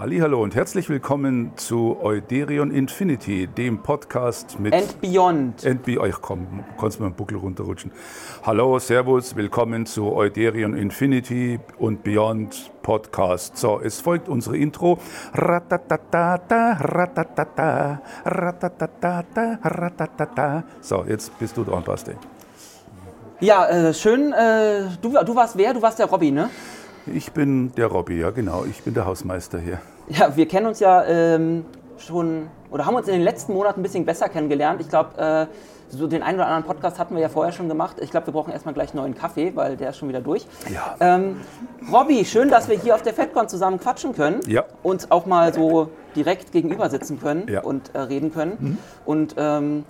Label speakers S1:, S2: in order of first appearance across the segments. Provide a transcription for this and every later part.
S1: Hallo und herzlich willkommen zu Euderion Infinity, dem Podcast mit
S2: And Beyond.
S1: And Be ich komm, kannst mir einen Buckel runterrutschen. Hallo, Servus, willkommen zu Euderion Infinity und Beyond Podcast. So, es folgt unsere Intro. Ratatatata, ratatata, ratatatata, ratatata. So, jetzt bist du dran, Basti.
S2: Ja, äh, schön. Äh, du, du warst wer? Du warst der Robby, ne?
S1: Ich bin der Robby, ja genau. Ich bin der Hausmeister hier.
S2: Ja, wir kennen uns ja ähm, schon oder haben uns in den letzten Monaten ein bisschen besser kennengelernt. Ich glaube, äh, so den einen oder anderen Podcast hatten wir ja vorher schon gemacht. Ich glaube, wir brauchen erstmal gleich neuen Kaffee, weil der ist schon wieder durch.
S1: Ja.
S2: Ähm, Robby, schön, dass wir hier auf der FedCon zusammen quatschen können.
S1: Ja.
S2: Und auch mal so direkt gegenüber sitzen können
S1: Ja.
S2: und äh, reden können. Und ähm,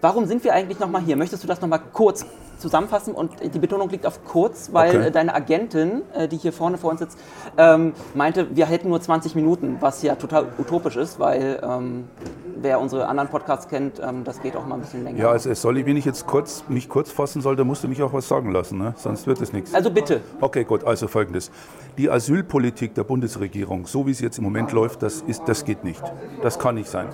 S2: warum sind wir eigentlich nochmal hier? Möchtest du das nochmal kurz zusammenfassen? Und die Betonung liegt auf kurz, weil
S1: Okay.
S2: deine Agentin, äh, die hier vorne vor uns sitzt, ähm, meinte, wir hätten nur 20 Minuten, was ja total utopisch ist, weil ähm, wer unsere anderen Podcasts kennt, ähm, das geht auch mal ein bisschen länger.
S1: Ja, also es soll ich, wenn ich jetzt kurz, mich kurz fassen soll, dann musst du mich auch was sagen lassen, ne? sonst wird es nichts.
S2: also bitte.
S1: Okay, gut, also folgendes. Die Asylpolitik der Bundesregierung, so wie sie jetzt im Moment läuft, das, ist, das geht nicht. Das kann nicht sein.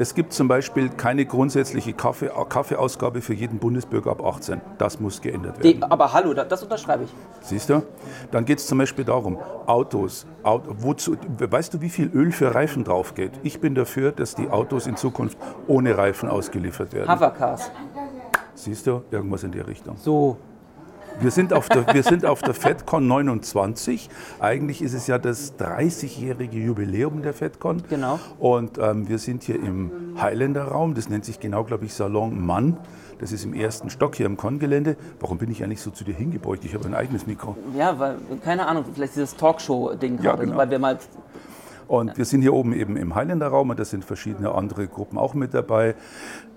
S1: Es gibt zum Beispiel keine grundsätzliche Kaffee, Kaffeeausgabe für jeden Bundesbürger ab 18. Das muss geändert werden.
S2: Die, aber hallo, da- das unterschreibe ich.
S1: Siehst du? Dann geht es zum Beispiel darum, Autos. Auto, wozu, weißt du, wie viel Öl für Reifen drauf geht? Ich bin dafür, dass die Autos in Zukunft ohne Reifen ausgeliefert werden.
S2: Hovercars.
S1: Siehst du? Irgendwas in die Richtung.
S2: So.
S1: Wir sind auf der, wir sind auf der FedCon 29. Eigentlich ist es ja das 30-jährige Jubiläum der FedCon.
S2: Genau.
S1: Und ähm, wir sind hier im Highlander Raum. Das nennt sich genau, glaube ich, Salon Mann. Das ist im ersten Stock hier im Con-Gelände. Warum bin ich eigentlich so zu dir hingebeugt? Ich habe ein eigenes Mikro.
S2: Ja, weil, keine Ahnung, vielleicht dieses Talkshow-Ding
S1: Ja,
S2: gerade,
S1: genau.
S2: weil wir mal
S1: Und wir sind hier oben eben im Highlander Raum und da sind verschiedene andere Gruppen auch mit dabei.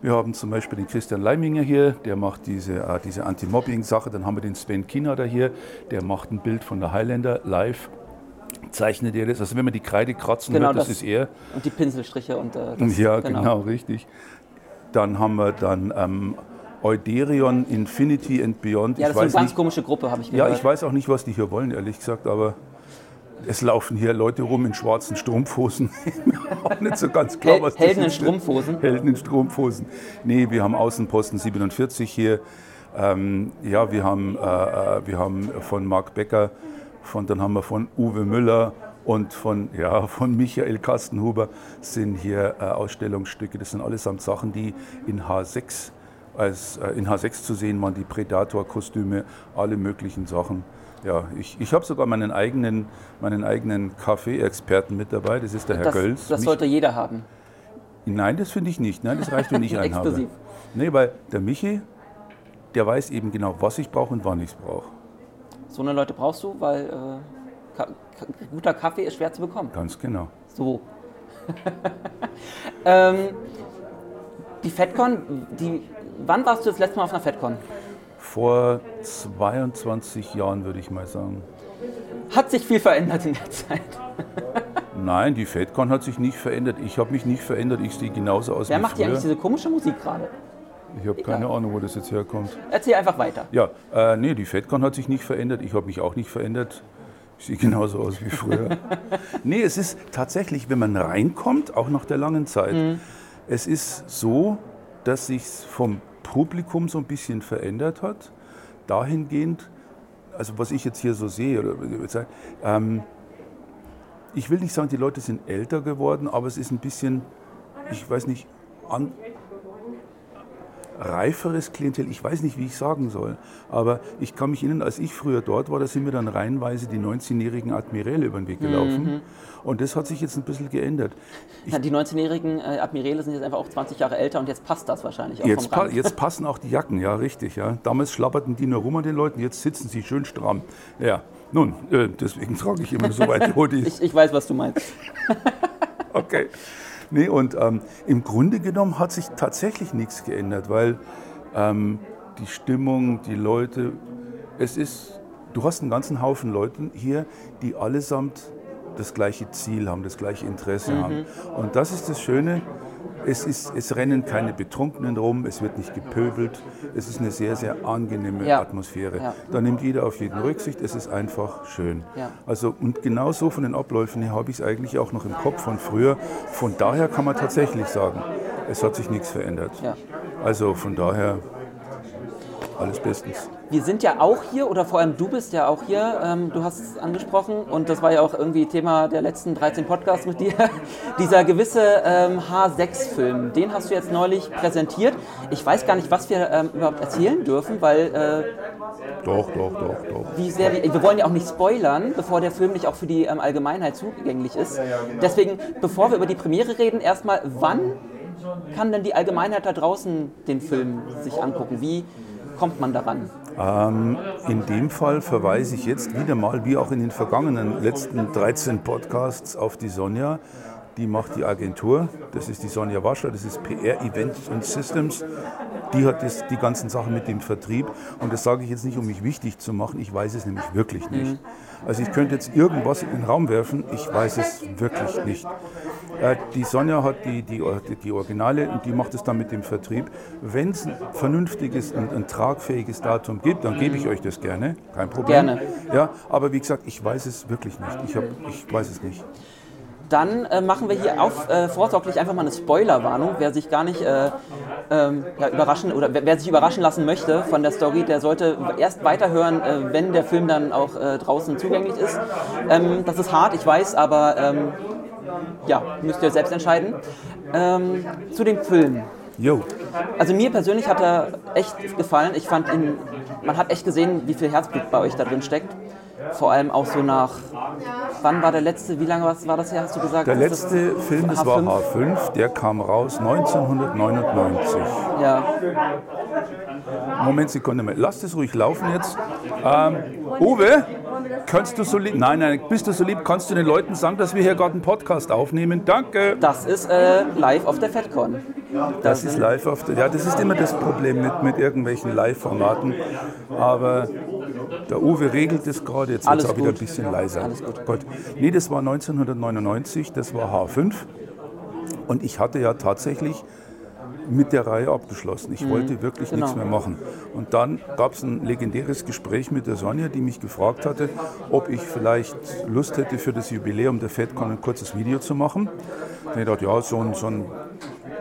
S1: Wir haben zum Beispiel den Christian Leiminger hier, der macht diese, äh, diese Anti-Mobbing-Sache. Dann haben wir den Sven Kina da hier, der macht ein Bild von der Highlander live. Zeichnet er das? Also wenn man die Kreide kratzen
S2: Genau,
S1: hört, das,
S2: das-
S1: ist er.
S2: und die Pinselstriche und äh, das,
S1: Ja, genau. richtig. Dann haben wir dann ähm, Euderion Infinity and Beyond.
S2: Ja,
S1: ich
S2: das ist eine ganz
S1: nicht,
S2: komische Gruppe, habe ich
S1: ja,
S2: gehört.
S1: ich weiß auch nicht, was die hier wollen, ehrlich gesagt, aber es laufen hier Leute rum in schwarzen Strumpfhosen. Auch nicht so ganz klar, was das
S2: Helden in
S1: ist.
S2: Strumpfhosen.
S1: Helden in Strumpfhosen. Nee, wir haben Außenposten 47 hier. Ähm, ja, wir haben, äh, äh, wir haben von Marc Becker, von, dann haben wir von Uwe Müller und von, ja, von Michael Kastenhuber sind hier äh, Ausstellungsstücke. Das sind allesamt Sachen, die in H6 als äh, in H6 zu sehen waren, die Predator-Kostüme, alle möglichen Sachen. Ja, ich, ich habe sogar meinen eigenen, meinen eigenen Kaffee-Experten mit dabei, das ist der Herr
S2: Das,
S1: Gölz.
S2: das
S1: Mich-
S2: sollte jeder haben.
S1: Nein, das finde ich nicht. Nein, das reicht, wenn ich einen habe. Nee, weil der Michi, der weiß eben genau, was ich brauche und wann ich es brauche.
S2: So eine Leute brauchst du, weil äh, Ka Ka guter Kaffee ist schwer zu bekommen.
S1: Ganz genau.
S2: So. ähm, die FedCon, die, wann warst du das letzte Mal auf einer FedCon?
S1: Vor 22 Jahren würde ich mal sagen.
S2: Hat sich viel verändert in der Zeit.
S1: Nein, die FedCon hat sich nicht verändert. Ich habe mich nicht verändert. Ich sehe genauso aus
S2: Wer
S1: wie
S2: macht hier
S1: früher.
S2: eigentlich diese komische Musik gerade?
S1: Ich habe keine Ahnung, wo das jetzt herkommt.
S2: Erzähl einfach weiter.
S1: Ja, äh, nee, die FedCon hat sich nicht verändert. Ich habe mich auch nicht verändert. Ich sehe genauso aus wie früher. nee, es ist tatsächlich, wenn man reinkommt, auch nach der langen Zeit, es ist so, dass sich vom Publikum so ein bisschen verändert hat. Dahingehend, also was ich jetzt hier so sehe, ähm, ich will nicht sagen, die Leute sind älter geworden, aber es ist ein bisschen, ich weiß nicht, an, reiferes Klientel, ich weiß nicht, wie ich sagen soll, aber ich kann mich erinnern, als ich früher dort war, da sind mir dann reihenweise die 19-jährigen Admiräle über den Weg gelaufen. Und das hat sich jetzt ein bisschen geändert.
S2: Ja, die 19-jährigen äh, Admiräle sind jetzt einfach auch 20 Jahre älter und jetzt passt das wahrscheinlich auch
S1: Jetzt, pa jetzt passen auch die Jacken, ja, richtig. Ja. Damals schlapperten die nur rum an den Leuten, jetzt sitzen sie schön stramm. Ja, nun, äh, deswegen trage ich immer so weite Hoodies.
S2: Ich, ich weiß, was du meinst.
S1: Okay. Nee, und ähm, im Grunde genommen hat sich tatsächlich nichts geändert, weil ähm, die Stimmung, die Leute, es ist, du hast einen ganzen Haufen Leuten hier, die allesamt das gleiche Ziel haben, das gleiche Interesse haben. Und das ist das Schöne, Es, ist, es rennen keine Betrunkenen rum, es wird nicht gepöbelt. Es ist eine sehr, sehr angenehme
S2: Ja.
S1: Atmosphäre.
S2: Ja.
S1: Da nimmt jeder auf jeden Rücksicht. Es ist einfach schön.
S2: Ja.
S1: Also, und genau so von den Abläufen her habe ich es eigentlich auch noch im Kopf von früher. Von daher kann man tatsächlich sagen, es hat sich nichts verändert. Also von daher alles bestens.
S2: Wir sind ja auch hier, oder vor allem du bist ja auch hier, ähm, du hast es angesprochen und das war ja auch irgendwie Thema der letzten 13 Podcasts mit dir, dieser gewisse ähm, H6-Film, den hast du jetzt neulich präsentiert. Ich weiß gar nicht, was wir ähm, überhaupt erzählen dürfen, weil äh,
S1: Doch, doch, doch, doch.
S2: wie sehr wir, wir wollen ja auch nicht spoilern, bevor der Film nicht auch für die ähm, Allgemeinheit zugänglich ist. Deswegen, bevor wir über die Premiere reden, erstmal, wann kann denn die Allgemeinheit da draußen den Film sich angucken? Wie kommt man daran?
S1: Ähm, in dem Fall verweise ich jetzt wieder mal, wie auch in den vergangenen letzten 13 Podcasts, auf die Sonja. Die macht die Agentur. Das ist die Sonja Wascher, das ist PR Events und Systems. Die hat das, die ganzen Sachen mit dem Vertrieb. Und das sage ich jetzt nicht, um mich wichtig zu machen. Ich weiß es nämlich wirklich nicht. Also ich könnte jetzt irgendwas in den Raum werfen. Ich weiß es wirklich nicht. Äh, Die Sonja hat die, die, die, Originale und die macht es dann mit dem Vertrieb. Wenn es ein vernünftiges und ein tragfähiges Datum gibt, dann gebe ich euch das gerne. Kein Problem.
S2: Gerne.
S1: Ja, aber wie gesagt, ich weiß es wirklich nicht. Ich, hab, ich weiß es nicht.
S2: Dann äh, machen wir hier auf, äh, vorsorglich einfach mal eine Spoilerwarnung. Wer sich gar nicht äh, ähm, ja, überraschen oder wer, wer sich überraschen lassen möchte von der Story, der sollte erst weiterhören, äh, wenn der Film dann auch äh, draußen zugänglich ist. Ähm, das ist hart, ich weiß, aber ähm, ja, müsst ihr selbst entscheiden. Ähm, zu dem Film.
S1: Jo,
S2: Also mir persönlich hat er echt gefallen. Ich fand ihn, man hat echt gesehen, wie viel Herzblut bei euch da drin steckt. Vor allem auch so nach, wann war der letzte, wie lange war das her, hast du gesagt?
S1: der
S2: Ist das
S1: letzte Film, das war
S2: H5?
S1: H5, der kam raus 1999.
S2: Ja,
S1: Moment, Sekunde mal. Lass das ruhig laufen jetzt. Ähm, Uwe, kannst du so lieb, nein, nein, bist du so lieb, kannst du den Leuten sagen, dass wir hier gerade einen Podcast aufnehmen? Danke.
S2: das ist äh, live auf der FedCon.
S1: Das ist live auf der, ja, das ist immer das Problem mit, mit irgendwelchen Live-Formaten. Aber der Uwe regelt das gerade, jetzt wird es auch wieder ein
S2: gut.
S1: bisschen leiser.
S2: Alles gut.
S1: Gut. Nee, das war 1999, das war H5. Und ich hatte ja tatsächlich mit der Reihe abgeschlossen. Ich wollte wirklich
S2: genau.
S1: nichts mehr machen. Und dann gab es ein legendäres Gespräch mit der Sonja, die mich gefragt hatte, ob ich vielleicht Lust hätte, für das Jubiläum der FedCon ein kurzes Video zu machen. Und ich dachte, ja, so ein, so ein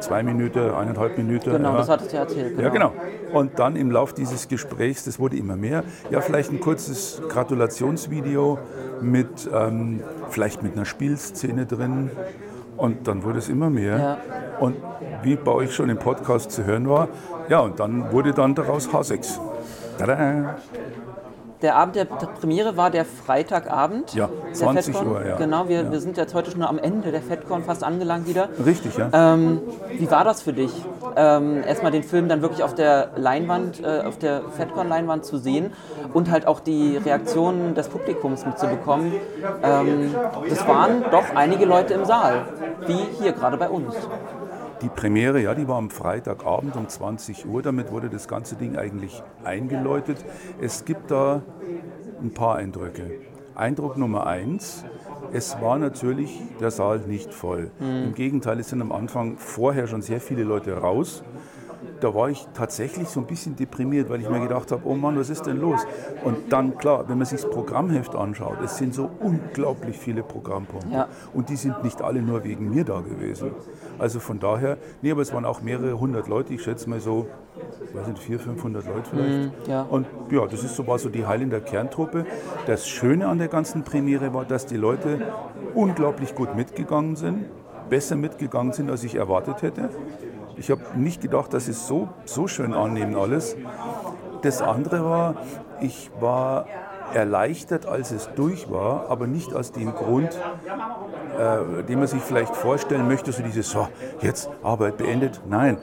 S1: zwei Minuten, eineinhalb Minuten.
S2: Genau,
S1: ja.
S2: das hattest du ja erzählt.
S1: Ja, genau. Und dann im Lauf dieses Gesprächs, das wurde immer mehr, ja, vielleicht ein kurzes Gratulationsvideo mit, ähm, vielleicht mit einer Spielszene drin. Und dann wurde es immer mehr.
S2: Ja.
S1: Und wie bei euch schon im Podcast zu hören war, ja, und dann wurde dann daraus H6. Tada!
S2: Der Abend der Premiere war der Freitagabend.
S1: Ja,
S2: der
S1: 20
S2: FedCon.
S1: Uhr, ja.
S2: Genau, wir,
S1: Ja.
S2: wir sind jetzt heute schon am Ende der FedCon fast angelangt wieder.
S1: Richtig, ja.
S2: Ähm, wie war das für dich? Ähm, erstmal den Film dann wirklich auf der Leinwand, äh, auf der FedCon-Leinwand zu sehen und halt auch die Reaktionen des Publikums mitzubekommen. Ähm, das waren doch einige Leute im Saal, wie hier gerade bei uns.
S1: Die Premiere, ja, die war am Freitagabend um 20 Uhr. Damit wurde das ganze Ding eigentlich eingeläutet. Es gibt da ein paar Eindrücke. Eindruck Nummer eins, es war natürlich der Saal nicht voll. Im Gegenteil, es sind am Anfang vorher schon sehr viele Leute raus. Da war ich tatsächlich so ein bisschen deprimiert, weil ich mir gedacht habe, oh Mann, was ist denn los? Und dann, klar, wenn man sich das Programmheft anschaut, es sind so unglaublich viele Programmpunkte.
S2: Ja.
S1: Und die sind nicht alle nur wegen mir da gewesen. Also von daher, nee, aber es waren auch mehrere hundert Leute, ich schätze mal so, weiß nicht, 400, 500 Leute vielleicht.
S2: ja.
S1: Und ja, das ist so, war so die Heilen der Kerntruppe. Das Schöne an der ganzen Premiere war, dass die Leute unglaublich gut mitgegangen sind, besser mitgegangen sind, als ich erwartet hätte. Ich habe nicht gedacht, dass sie es so, so schön annehmen alles. Das andere war, ich war erleichtert, als es durch war, aber nicht aus dem Grund, äh, den man sich vielleicht vorstellen möchte, so dieses, so, jetzt Arbeit beendet. Nein,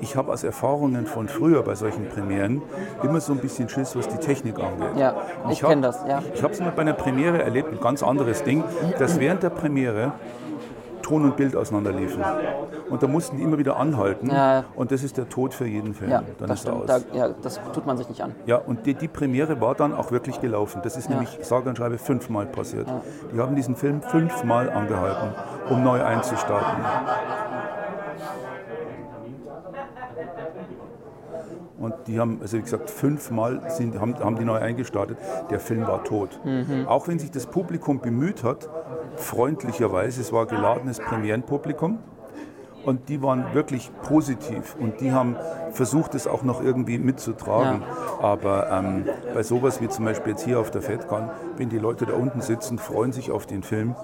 S1: ich habe aus Erfahrungen von früher bei solchen Premieren immer so ein bisschen Schiss, was die Technik angeht.
S2: Ja, ich
S1: hab-
S2: kenn das, ja.
S1: Ich habe es mal bei einer Premiere erlebt, ein ganz anderes Ding, dass während der Premiere Ton und Bild auseinanderliefen. Und da mussten die immer wieder anhalten.
S2: Ja.
S1: Und das ist der Tod für jeden Film.
S2: Ja,
S1: dann
S2: das
S1: ist
S2: stimmt.
S1: Aus.
S2: Da, ja, das tut man sich nicht an.
S1: Ja, und die, die Premiere war dann auch wirklich gelaufen. Das ist ja. nämlich, sage und schreibe, fünfmal passiert. Ja. Die haben diesen Film fünfmal angehalten, um neu einzustarten. Und die haben, also wie gesagt, fünfmal sind, haben, haben die neu eingestartet. Der Film war tot. Mhm. Auch wenn sich das Publikum bemüht hat, freundlicherweise, es war geladenes Premierenpublikum, und die waren wirklich positiv und die haben versucht, es auch noch irgendwie mitzutragen. Aber ähm, bei sowas wie zum Beispiel jetzt hier auf der FedCon, wenn die Leute da unten sitzen, freuen sich auf den Film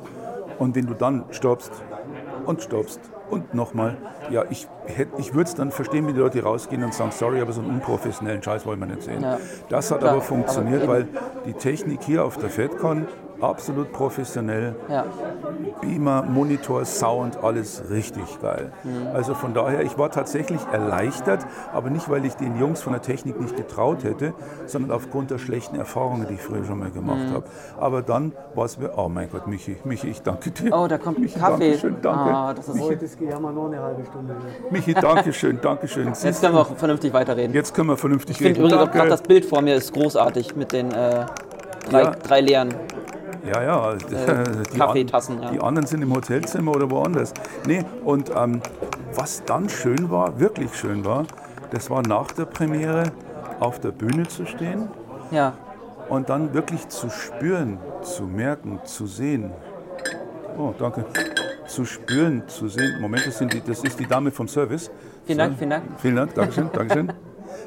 S1: und wenn du dann stoppst und stoppst und nochmal, ja, ich, hätt- ich würde es dann verstehen, wenn die Leute rausgehen und sagen, sorry, aber so einen unprofessionellen Scheiß wollen wir nicht sehen.
S2: Ja.
S1: Das hat
S2: Klar,
S1: aber funktioniert,
S2: aber
S1: weil die Technik hier auf der FedCon absolut professionell,
S2: Ja.
S1: Beamer, Monitor, Sound, alles richtig geil. Also von daher, ich war tatsächlich erleichtert, aber nicht, weil ich den Jungs von der Technik nicht getraut hätte, sondern aufgrund der schlechten Erfahrungen, die ich früher schon mal gemacht habe. Aber dann war es mir, oh mein Gott, Michi, Michi, ich danke dir.
S2: Oh, da kommt
S1: Michi,
S2: Kaffee.
S1: Dankeschön, danke.
S2: Ah, das ist
S3: Heute ist Gejammer noch eine halbe Stunde.
S1: Michi, danke schön, danke schön.
S2: Jetzt können wir auch vernünftig weiterreden.
S1: jetzt können wir vernünftig
S2: Ich finde
S1: reden.
S2: übrigens auch gerade das Bild vor mir ist großartig mit den äh, drei,
S1: Ja.
S2: drei leeren.
S1: Ja, ja. die,
S2: Äh, Kaffeetassen,
S1: an-
S2: ja.
S1: die anderen sind im Hotelzimmer oder woanders. Nee, und ähm, was dann schön war, wirklich schön war, das war nach der Premiere auf der Bühne zu stehen
S2: Ja,
S1: und dann wirklich zu spüren, zu merken, zu sehen. Oh, danke. Zu spüren, zu sehen. Moment, das, die, das ist die Dame vom Service.
S2: vielen Dank, vielen Dank.
S1: Vielen Dank, Dankeschön, Dankeschön.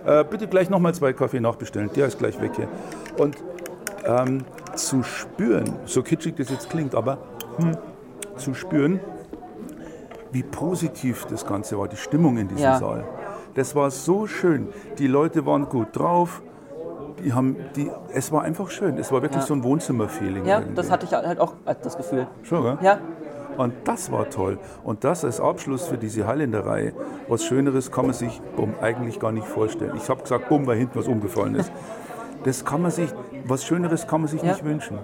S1: Äh, bitte gleich nochmal zwei Kaffee nachbestellen, der ist gleich weg hier. Und ähm, zu spüren, so kitschig das jetzt klingt, aber hm, zu spüren, wie positiv das Ganze war, die Stimmung in diesem
S2: Ja.
S1: Saal. Das war so schön. Die Leute waren gut drauf. Die haben, die, es war einfach schön. Es war wirklich
S2: Ja.
S1: so ein Wohnzimmer-Feeling.
S2: Ja,
S1: irgendwie.
S2: das hatte ich halt auch das Gefühl.
S1: Schon, gell?
S2: Ja,
S1: Und das war toll. Und das als Abschluss für diese Highländerei, was Schöneres kann man sich bumm, eigentlich gar nicht vorstellen. Ich habe gesagt, bumm, weil hinten was umgefallen ist. Das kann man sich, was Schöneres kann man sich
S2: Ja.
S1: nicht wünschen.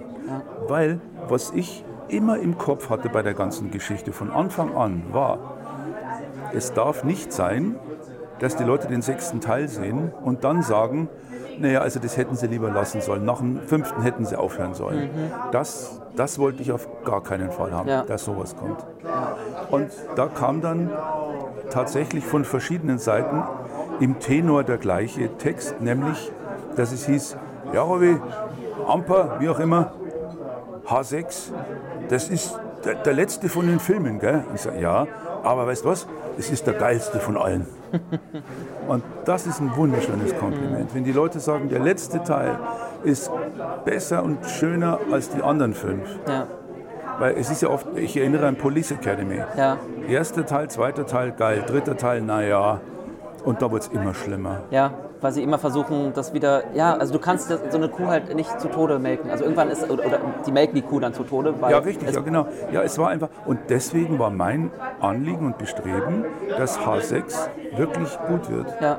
S1: Weil, was ich immer im Kopf hatte bei der ganzen Geschichte von Anfang an, war, es darf nicht sein, dass die Leute den sechsten Teil sehen und dann sagen, naja, also das hätten sie lieber lassen sollen. Nach dem fünften hätten sie aufhören sollen. Das, das wollte ich auf gar keinen Fall haben,
S2: Ja.
S1: dass sowas kommt. Und da kam dann tatsächlich von verschiedenen Seiten im Tenor der gleiche Text, nämlich, dass es hieß, ja, Robby, Amper, wie auch immer, H6, das ist der, der letzte von den Filmen, gell? Ich sage, ja, aber weißt du was? Es ist der geilste von allen. Und das ist ein wunderschönes Kompliment. Wenn die Leute sagen, der letzte Teil ist besser und schöner als die anderen fünf.
S2: ja,
S1: Weil es ist ja oft, ich erinnere an Police Academy.
S2: ja,
S1: Erster Teil, zweiter Teil, geil. Dritter Teil, naja. Und da wird es immer schlimmer.
S2: ja, weil sie immer versuchen, das wieder, ja, also du kannst das- so eine Kuh halt nicht zu Tode melken. Also irgendwann ist, oder, oder die melken die Kuh dann zu Tode, weil
S1: Ja, richtig, ja genau. Ja, es war einfach, und deswegen war mein Anliegen und Bestreben, dass H6 wirklich gut wird.
S2: ja,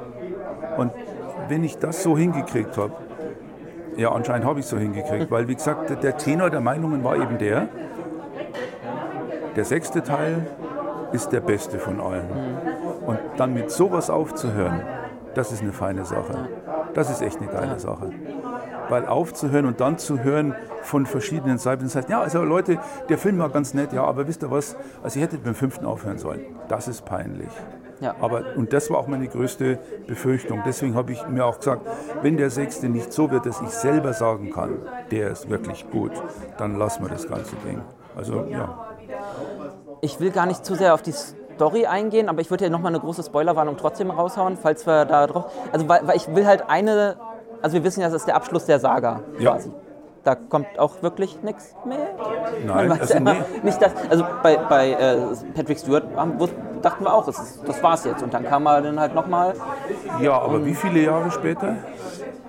S1: Und wenn ich das so hingekriegt habe, ja, anscheinend habe ich es so hingekriegt, weil wie gesagt, der- der Tenor der Meinungen war eben der, der sechste Teil ist der beste von allen. Und dann mit sowas aufzuhören, das ist eine feine Sache. Das ist echt eine geile Sache. Weil aufzuhören und dann zu hören von verschiedenen Seiten, das heißt, ja, also Leute, der Film war ganz nett, ja, aber wisst ihr was, also ihr hättet beim fünften aufhören sollen. Das ist peinlich.
S2: Ja.
S1: Aber, und das war auch meine größte Befürchtung. Deswegen habe ich mir auch gesagt, wenn der Sechste nicht so wird, dass ich selber sagen kann, der ist wirklich gut, dann lassen wir das ganze Ding. Also ja.
S2: Ich will gar nicht zu sehr auf die Story eingehen, aber ich würde ja nochmal eine große Spoilerwarnung trotzdem raushauen, falls wir da drauf. Also, weil, weil ich will halt eine. Also, wir wissen ja, das ist der Abschluss der Saga
S1: Ja.
S2: quasi. Da kommt auch wirklich nichts mehr.
S1: Nein, also
S2: ja
S1: nee.
S2: nicht das. Also bei, bei äh, Patrick Stewart haben, dachten wir auch, ist, das war's jetzt. Und dann kam er dann halt nochmal,
S1: Ja, aber wie viele Jahre später?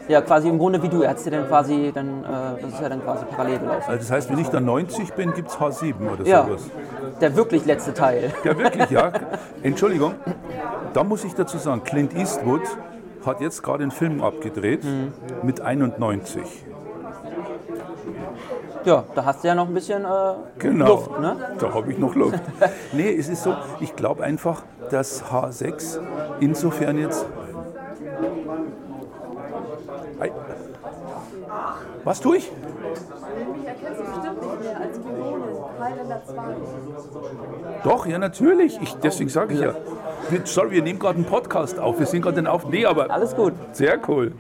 S2: Ja quasi im Grunde wie du, er hat ja dann quasi, dann, äh, das ist ja dann quasi parallel gelaufen.
S1: Also das heißt, wenn ich dann 90 bin, gibt es H7 oder
S2: Ja,
S1: sowas.
S2: der wirklich letzte Teil.
S1: Ja, wirklich, ja. Entschuldigung, da muss ich dazu sagen, Clint Eastwood hat jetzt gerade einen Film abgedreht mit 91.
S2: Ja, da hast du ja noch ein bisschen äh,
S1: Genau.
S2: Luft, ne?
S1: Da habe ich noch Luft. nee, es ist so, ich glaube einfach, dass H6 insofern jetzt. Was tue ich?
S4: Mich erkennst du bestimmt nicht mehr als Kimone. Highlander 2.
S1: Doch, ja, natürlich. Ich, deswegen sage ich ja. Sorry, wir nehmen gerade einen Podcast auf. Wir sind gerade den auf. Nee, aber
S2: Alles gut.
S1: sehr cool.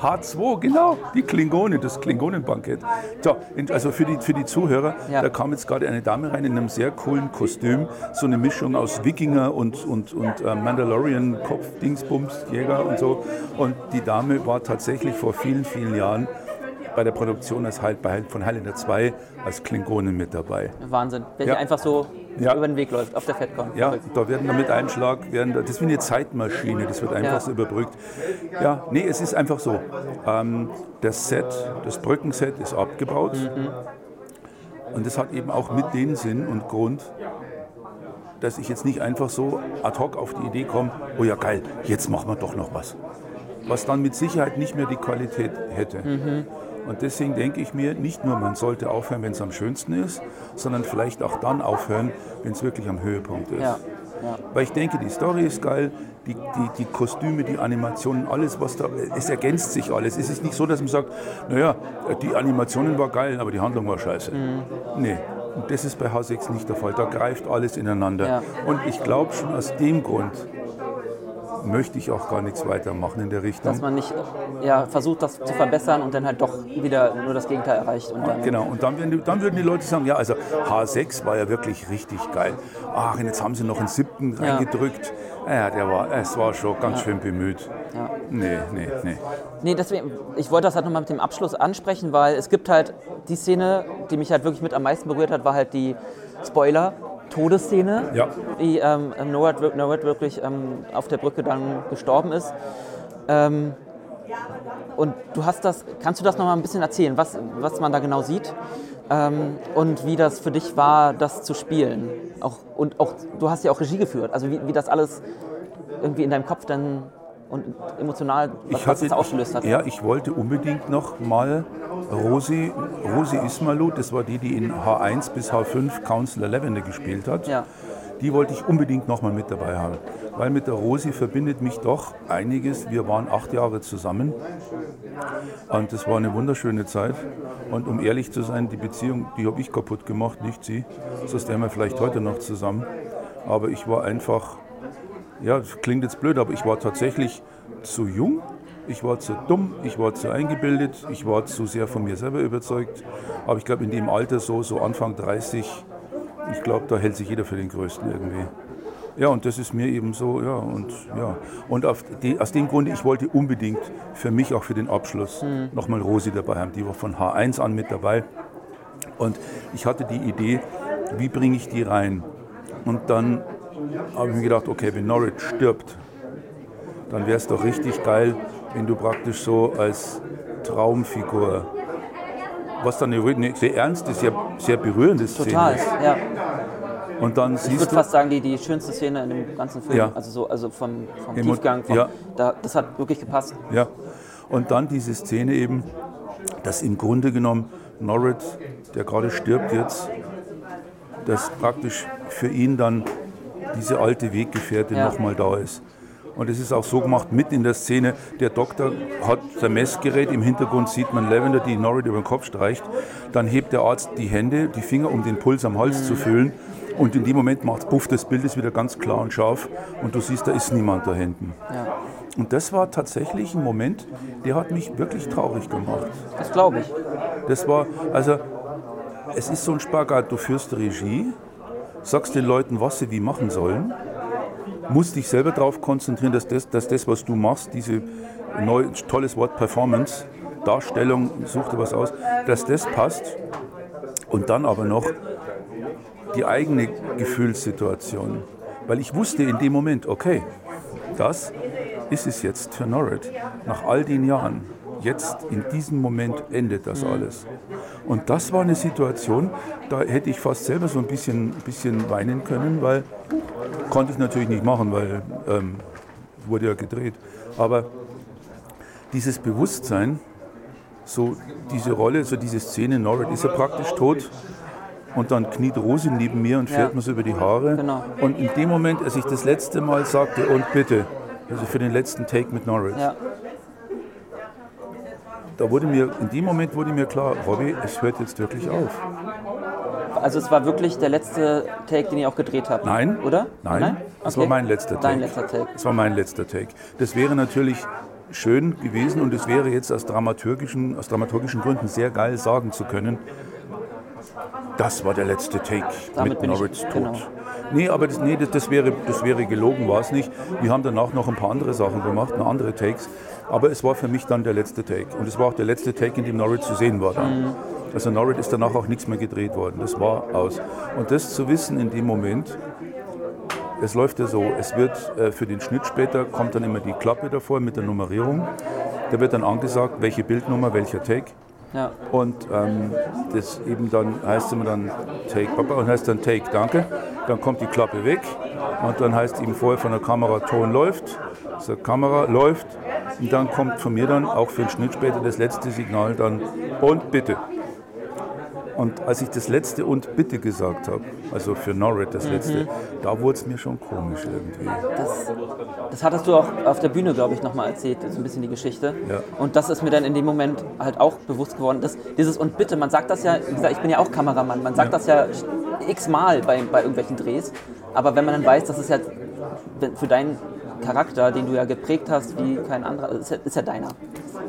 S1: H2, genau, die Klingonen, das Klingonenbankett. So, also für die, für die Zuhörer,
S2: Ja.
S1: da kam jetzt gerade eine Dame rein in einem sehr coolen Kostüm, so eine Mischung aus Wikinger und, und, und äh, Mandalorian, Kopf, Dingsbums, Jäger und so. Und die Dame war tatsächlich vor vielen, vielen Jahren bei der Produktion als halt bei, von Highlander 2 als Klingonen mit dabei.
S2: Wahnsinn. Wer
S1: Ja.
S2: hier einfach so
S1: Ja.
S2: über den Weg läuft, auf der FedCon.
S1: Ja, da werden da mit Einschlag, werden da, das ist wie eine Zeitmaschine, das wird einfach
S2: Ja.
S1: so überbrückt. Ja, nee, es ist einfach so. Ähm, das Set, das Brückenset ist abgebaut.
S2: Mhm.
S1: Und das hat eben auch mit den Sinn und Grund, dass ich jetzt nicht einfach so ad hoc auf die Idee komme, oh ja geil, jetzt machen wir doch noch was. Was dann mit Sicherheit nicht mehr die Qualität hätte.
S2: Mhm.
S1: Und deswegen denke ich mir, nicht nur man sollte aufhören, wenn es am schönsten ist, sondern vielleicht auch dann aufhören, wenn es wirklich am Höhepunkt ist.
S2: Ja. Ja.
S1: Weil ich denke, die Story ist geil, die, die, die Kostüme, die Animationen, alles, was da, es ergänzt sich alles. Es ist nicht so, dass man sagt, naja, die Animationen war geil, aber die Handlung war scheiße.
S2: Mhm.
S1: Nee, und das ist bei H6 nicht der Fall. Da greift alles ineinander.
S2: Ja.
S1: Und ich glaube schon aus dem Grund möchte ich auch gar nichts weitermachen in der Richtung.
S2: Dass man nicht ja, versucht, das zu verbessern und dann halt doch wieder nur das Gegenteil erreicht. Und dann,
S1: Genau, und dann, die, dann würden die Leute sagen, ja, also H6 war ja wirklich richtig geil. Ach, und jetzt haben sie noch einen siebten
S2: Ja.
S1: reingedrückt. Ja, der war, es war schon ganz schön bemüht.
S2: Ja.
S1: Nee, nee, nee.
S2: Nee, deswegen, ich wollte das halt nochmal mit dem Abschluss ansprechen, weil es gibt halt die Szene, die mich halt wirklich mit am meisten berührt hat, war halt die Spoiler. Todesszene,
S1: Ja.
S2: wie ähm, Norad wirklich ähm, auf der Brücke dann gestorben ist. Ähm, und du hast das, kannst du das noch mal ein bisschen erzählen, was, was man da genau sieht ähm, und wie das für dich war, das zu spielen? Auch, und auch, du hast ja auch Regie geführt, also wie, wie das alles irgendwie in deinem Kopf dann und emotional, was, was das ausgelöst hat.
S1: Ja, ich wollte unbedingt noch mal Rosi, Rosi Ismalu, das war die, die in H1 bis H5 Counselor Lavender gespielt hat.
S2: Ja.
S1: Die wollte ich unbedingt noch mal mit dabei haben. Weil mit der Rosi verbindet mich doch einiges. Wir waren acht Jahre zusammen und das war eine wunderschöne Zeit. Und um ehrlich zu sein, die Beziehung, die habe ich kaputt gemacht, nicht sie. Sonst wären wir vielleicht heute noch zusammen. Aber ich war einfach ja, das klingt jetzt blöd, aber ich war tatsächlich zu jung, ich war zu dumm, ich war zu eingebildet, ich war zu sehr von mir selber überzeugt. Aber ich glaube, in dem Alter, so, so Anfang 30, ich glaube, da hält sich jeder für den Größten irgendwie. Ja, und das ist mir eben so, ja, und ja. Und die, aus dem Grunde, ich wollte unbedingt für mich auch für den Abschluss nochmal Rosi dabei haben. Die war von H1 an mit dabei. Und ich hatte die Idee, wie bringe ich die rein? Und dann habe ich mir gedacht, okay, wenn Norwich stirbt, dann wäre es doch richtig geil, wenn du praktisch so als Traumfigur, was dann eine, sehr ernste, sehr, sehr berührende Szene
S2: Total,
S1: ist.
S2: ja.
S1: Und dann
S2: Ich würde fast sagen, die, die schönste Szene in dem ganzen Film.
S1: Ja.
S2: Also, so, also vom, vom Tiefgang. Vom,
S1: ja.
S2: da, das hat wirklich gepasst.
S1: ja, und dann diese Szene eben, dass im Grunde genommen Norrit, der gerade stirbt jetzt, dass praktisch für ihn dann diese alte Weggefährtin
S2: Ja.
S1: nochmal da ist. Und es ist auch so gemacht, mit in der Szene, der Doktor hat sein Messgerät, im Hintergrund sieht man Lavender, die Norrit über den Kopf streicht. Dann hebt der Arzt die Hände, die Finger, um den Puls am Hals zu fühlen. Und in dem Moment macht puff, das Bild ist wieder ganz klar und scharf. Und du siehst, da ist niemand da hinten.
S2: Ja.
S1: Und das war tatsächlich ein Moment, der hat mich wirklich traurig gemacht.
S2: Das glaube ich.
S1: Das war, also, es ist so ein Spagat, du führst Regie, sagst den Leuten, was sie wie machen sollen, musst dich selber darauf konzentrieren, dass das, dass das, was du machst, diese neu, tolles Wort Performance, Darstellung, such dir was aus, dass das passt und dann aber noch die eigene Gefühlssituation. Weil ich wusste in dem Moment, okay, das ist es jetzt für Norrit. Nach all den Jahren, jetzt in diesem Moment endet das alles. Und das war eine Situation, da hätte ich fast selber so ein bisschen, bisschen weinen können, weil konnte ich natürlich nicht machen, weil ähm, wurde ja gedreht. Aber dieses Bewusstsein, so diese Rolle, so diese Szene, Norrit ist ja praktisch tot. Und dann kniet Rosi neben mir und fährt
S2: Ja.
S1: mir so über die Haare.
S2: Genau.
S1: Und in dem Moment, als ich das letzte Mal sagte, und bitte, also für den letzten Take mit Norwich,
S2: Ja.
S1: Da wurde mir, in dem Moment wurde mir klar, Robby, es hört jetzt wirklich auf.
S2: Also es war wirklich der letzte Take, den ihr auch gedreht habt.
S1: Nein.
S2: Oder?
S1: Nein, das
S2: Okay.
S1: war mein letzter Take.
S2: Dein letzter Take.
S1: Das war mein letzter Take. Das wäre natürlich schön gewesen und es wäre jetzt aus dramaturgischen, aus dramaturgischen Gründen sehr geil sagen zu können, das war der letzte Take
S2: Damit
S1: mit Norwich Tod.
S2: genau.
S1: Nee, aber das, nee, das, wäre, das wäre gelogen, war es nicht. Wir haben danach noch ein paar andere Sachen gemacht, noch andere Takes. Aber es war für mich dann der letzte Take. Und es war auch der letzte Take, in dem Norwich zu sehen war dann.
S2: Mhm.
S1: Also Norwich ist danach auch nichts mehr gedreht worden. Das war aus. Und das zu wissen in dem Moment, es läuft ja so, es wird äh, für den Schnitt später, kommt dann immer die Klappe davor mit der Nummerierung. Da wird dann angesagt, welche Bildnummer, welcher Take.
S2: Ja.
S1: Und ähm, das eben dann heißt immer dann Take Papa und heißt dann Take Danke. Dann kommt die Klappe weg und dann heißt eben vorher von der Kamera Ton läuft. Also Kamera läuft und dann kommt von mir dann auch für den Schnitt später das letzte Signal dann und bitte. Und als ich das letzte und bitte gesagt habe, also für Norrit das letzte, da wurde es mir schon komisch irgendwie.
S2: Das, das hattest du auch auf der Bühne, glaube ich, nochmal erzählt, so ein bisschen die Geschichte.
S1: Ja.
S2: Und das ist mir dann in dem Moment halt auch bewusst geworden. Das, dieses und bitte, man sagt das ja, wie gesagt, ich bin ja auch Kameramann, man sagt das ja x-mal bei, bei irgendwelchen Drehs. Aber wenn man dann weiß, das ist ja für deinen Charakter, den du ja geprägt hast, wie kein anderer, ist ja, ist ja deiner.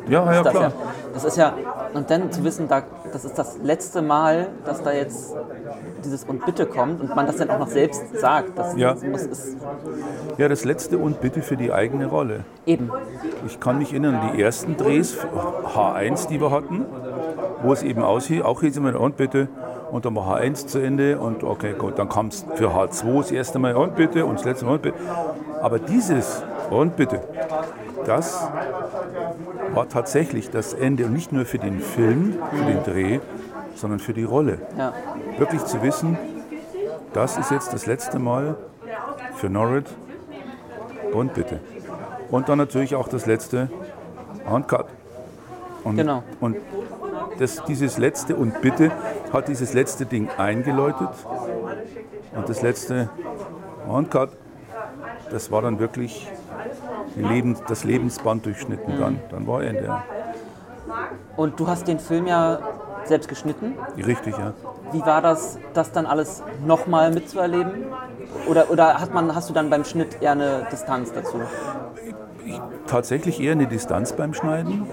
S1: Ja, ja,
S2: das,
S1: klar.
S2: ja, das ist ja, und dann zu wissen, da, das ist das letzte Mal, dass da jetzt dieses und bitte kommt und man das dann auch noch selbst sagt. Das,
S1: Ja.
S2: das ist
S1: Ja, das letzte und bitte für die eigene Rolle.
S2: eben.
S1: Ich kann mich erinnern, die ersten Drehs, H1, die wir hatten, wo es eben aushieß, auch hieß immer und bitte, und dann war H1 zu Ende und okay, gut, dann kam es für H2 das erste Mal und bitte und das letzte Mal und bitte. Aber dieses und bitte, das war tatsächlich das Ende und nicht nur für den Film, für den Dreh, sondern für die Rolle.
S2: Ja.
S1: Wirklich zu wissen, das ist jetzt das letzte Mal für Norrit und bitte. Und dann natürlich auch das letzte Handcut. Und,
S2: Genau.
S1: Und das, dieses letzte und bitte hat dieses letzte Ding eingeläutet. Und das letzte Handcut, das war dann wirklich die Leben, das Lebensband durchschnitten dann. Dann war Ende.
S2: Und du hast den Film ja selbst geschnitten.
S1: Richtig, ja.
S2: Wie war das, das dann alles nochmal mitzuerleben? Oder, oder hat man, hast du dann beim Schnitt eher eine Distanz dazu?
S1: tatsächlich eher eine Distanz beim Schneiden,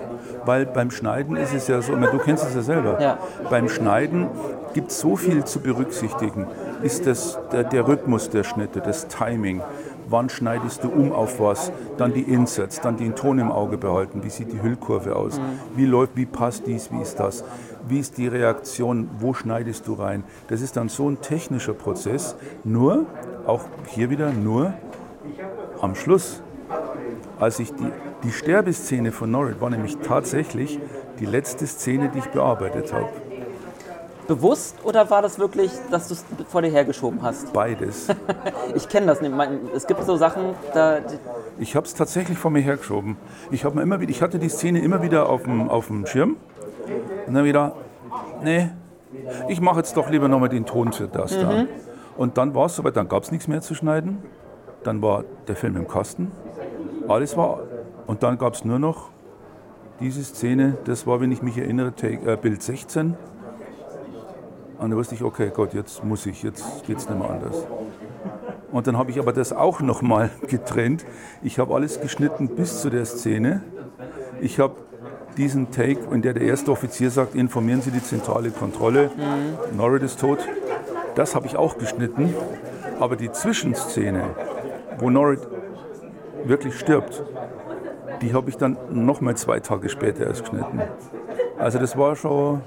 S1: weil beim Schneiden ist es ja so, ich du kennst es ja selber,
S2: Ja.
S1: beim Schneiden gibt es so viel zu berücksichtigen. Ist das der, der Rhythmus der Schnitte, das Timing, wann schneidest du um auf was, dann die Inserts, dann den Ton im Auge behalten, wie sieht die Hüllkurve aus, wie läuft, wie passt dies, wie ist das, wie ist die Reaktion, wo schneidest du rein. Das ist dann so ein technischer Prozess, nur, auch hier wieder, nur am Schluss. Als ich die, die Sterbeszene von Norrit war nämlich tatsächlich die letzte Szene, die ich bearbeitet habe.
S2: Bewusst oder war das wirklich, dass du es vor dir hergeschoben hast?
S1: Beides.
S2: Ich kenne das nicht. Es gibt so Sachen, da,
S1: Ich habe es tatsächlich vor mir hergeschoben. Ich, hab mir immer wieder, ich hatte die Szene immer wieder auf dem, auf dem Schirm und dann wieder, nee, ich mache jetzt doch lieber nochmal den Ton für das da. Und dann war es soweit, dann gab es nichts mehr zu schneiden. Dann war der Film im Kasten. Alles war. Und dann gab es nur noch diese Szene, das war, wenn ich mich erinnere, Take, äh, Bild 16. Und da wusste ich, okay, Gott, jetzt muss ich, jetzt geht es nicht mehr anders. Und dann habe ich aber das auch nochmal getrennt. Ich habe alles geschnitten bis zu der Szene. Ich habe diesen Take, in der der erste Offizier sagt, informieren Sie die zentrale Kontrolle, Norrit ist tot, das habe ich auch geschnitten. Aber die Zwischenszene, wo Norrit wirklich stirbt, die habe ich dann nochmal zwei Tage später erst geschnitten. Also das war schon,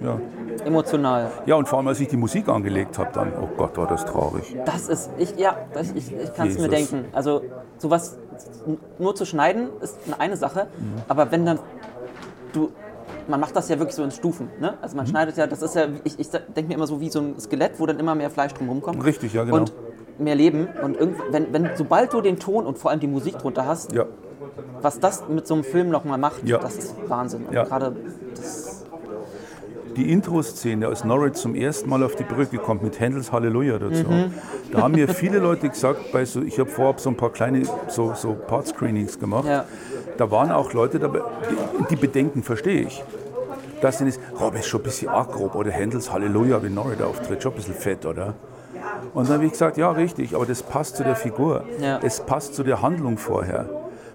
S1: ja.
S2: emotional.
S1: Ja, und vor allem, als ich die Musik angelegt habe, dann, oh Gott, war das traurig.
S2: Das ist, ich, ja, das, ich, ich kann es mir denken. Also sowas nur zu schneiden ist eine Sache,
S1: Mhm.
S2: aber wenn dann du, man macht das ja wirklich so in Stufen, ne? Also
S1: Mhm.
S2: man schneidet ja, das ist ja, ich, ich denke mir immer so wie so ein Skelett, wo dann immer mehr Fleisch drum rumkommt.
S1: Richtig, ja, genau.
S2: Und mehr Leben und wenn, wenn, sobald du den Ton und vor allem die Musik drunter hast,
S1: Ja,
S2: was das mit so einem Film nochmal macht,
S1: Ja.
S2: das ist Wahnsinn. Und
S1: Ja.
S2: gerade das,
S1: die Intro-Szene, als Norwich zum ersten Mal auf die Brücke kommt mit Händels Halleluja dazu,
S2: Mhm.
S1: da haben mir viele Leute gesagt, bei so, ich habe vorab so ein paar kleine so, so Part-Screenings gemacht,
S2: Ja.
S1: da waren auch Leute dabei, die, die Bedenken verstehe ich. Das ist, Rob ist schon ein bisschen arg grob, oder Händels Halleluja, wenn Norrit auftritt, schon ein bisschen fett, oder? Und dann habe ich gesagt, ja, richtig, aber das passt zu der Figur.
S2: Ja.
S1: Es passt zu der Handlung vorher.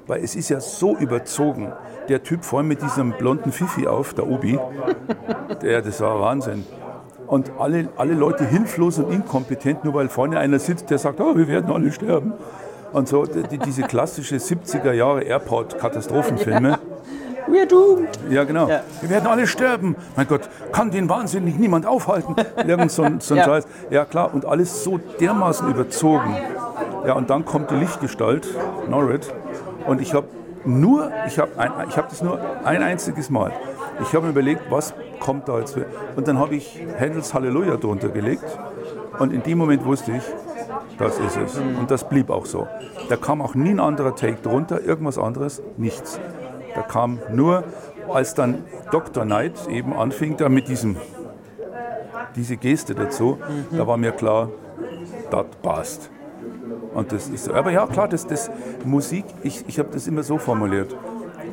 S1: Weil es ist ja so überzogen. Der Typ vor allem mit diesem blonden Fifi auf, der Obi, der, das war Wahnsinn. Und alle, alle Leute hilflos und inkompetent, nur weil vorne einer sitzt, der sagt, oh, wir werden alle sterben. Und so die, diese klassische 70er Jahre Airport-Katastrophenfilme.
S2: We're doomed.
S1: Ja, genau.
S2: Ja.
S1: Wir werden alle sterben. Mein Gott, kann den wahnsinnig niemand aufhalten? Irgend so ein, so ein
S2: Ja.
S1: Scheiß. Ja, klar. Und alles so dermaßen überzogen. Ja, und dann kommt die Lichtgestalt, Norrit. Und ich habe nur, ich habe ich hab das nur ein einziges Mal. Ich habe mir überlegt, was kommt da jetzt für. Und dann habe ich Händels Halleluja drunter gelegt. Und in dem Moment wusste ich, das ist es. Und das blieb auch so. Da kam auch nie ein anderer Take drunter, irgendwas anderes, nichts. Da kam nur, als dann Dr. Knight eben anfing, da mit diesem, diese Geste dazu, da war mir klar, das passt. Und das ist. Aber ja, klar, das, das Musik, ich, ich habe das immer so formuliert.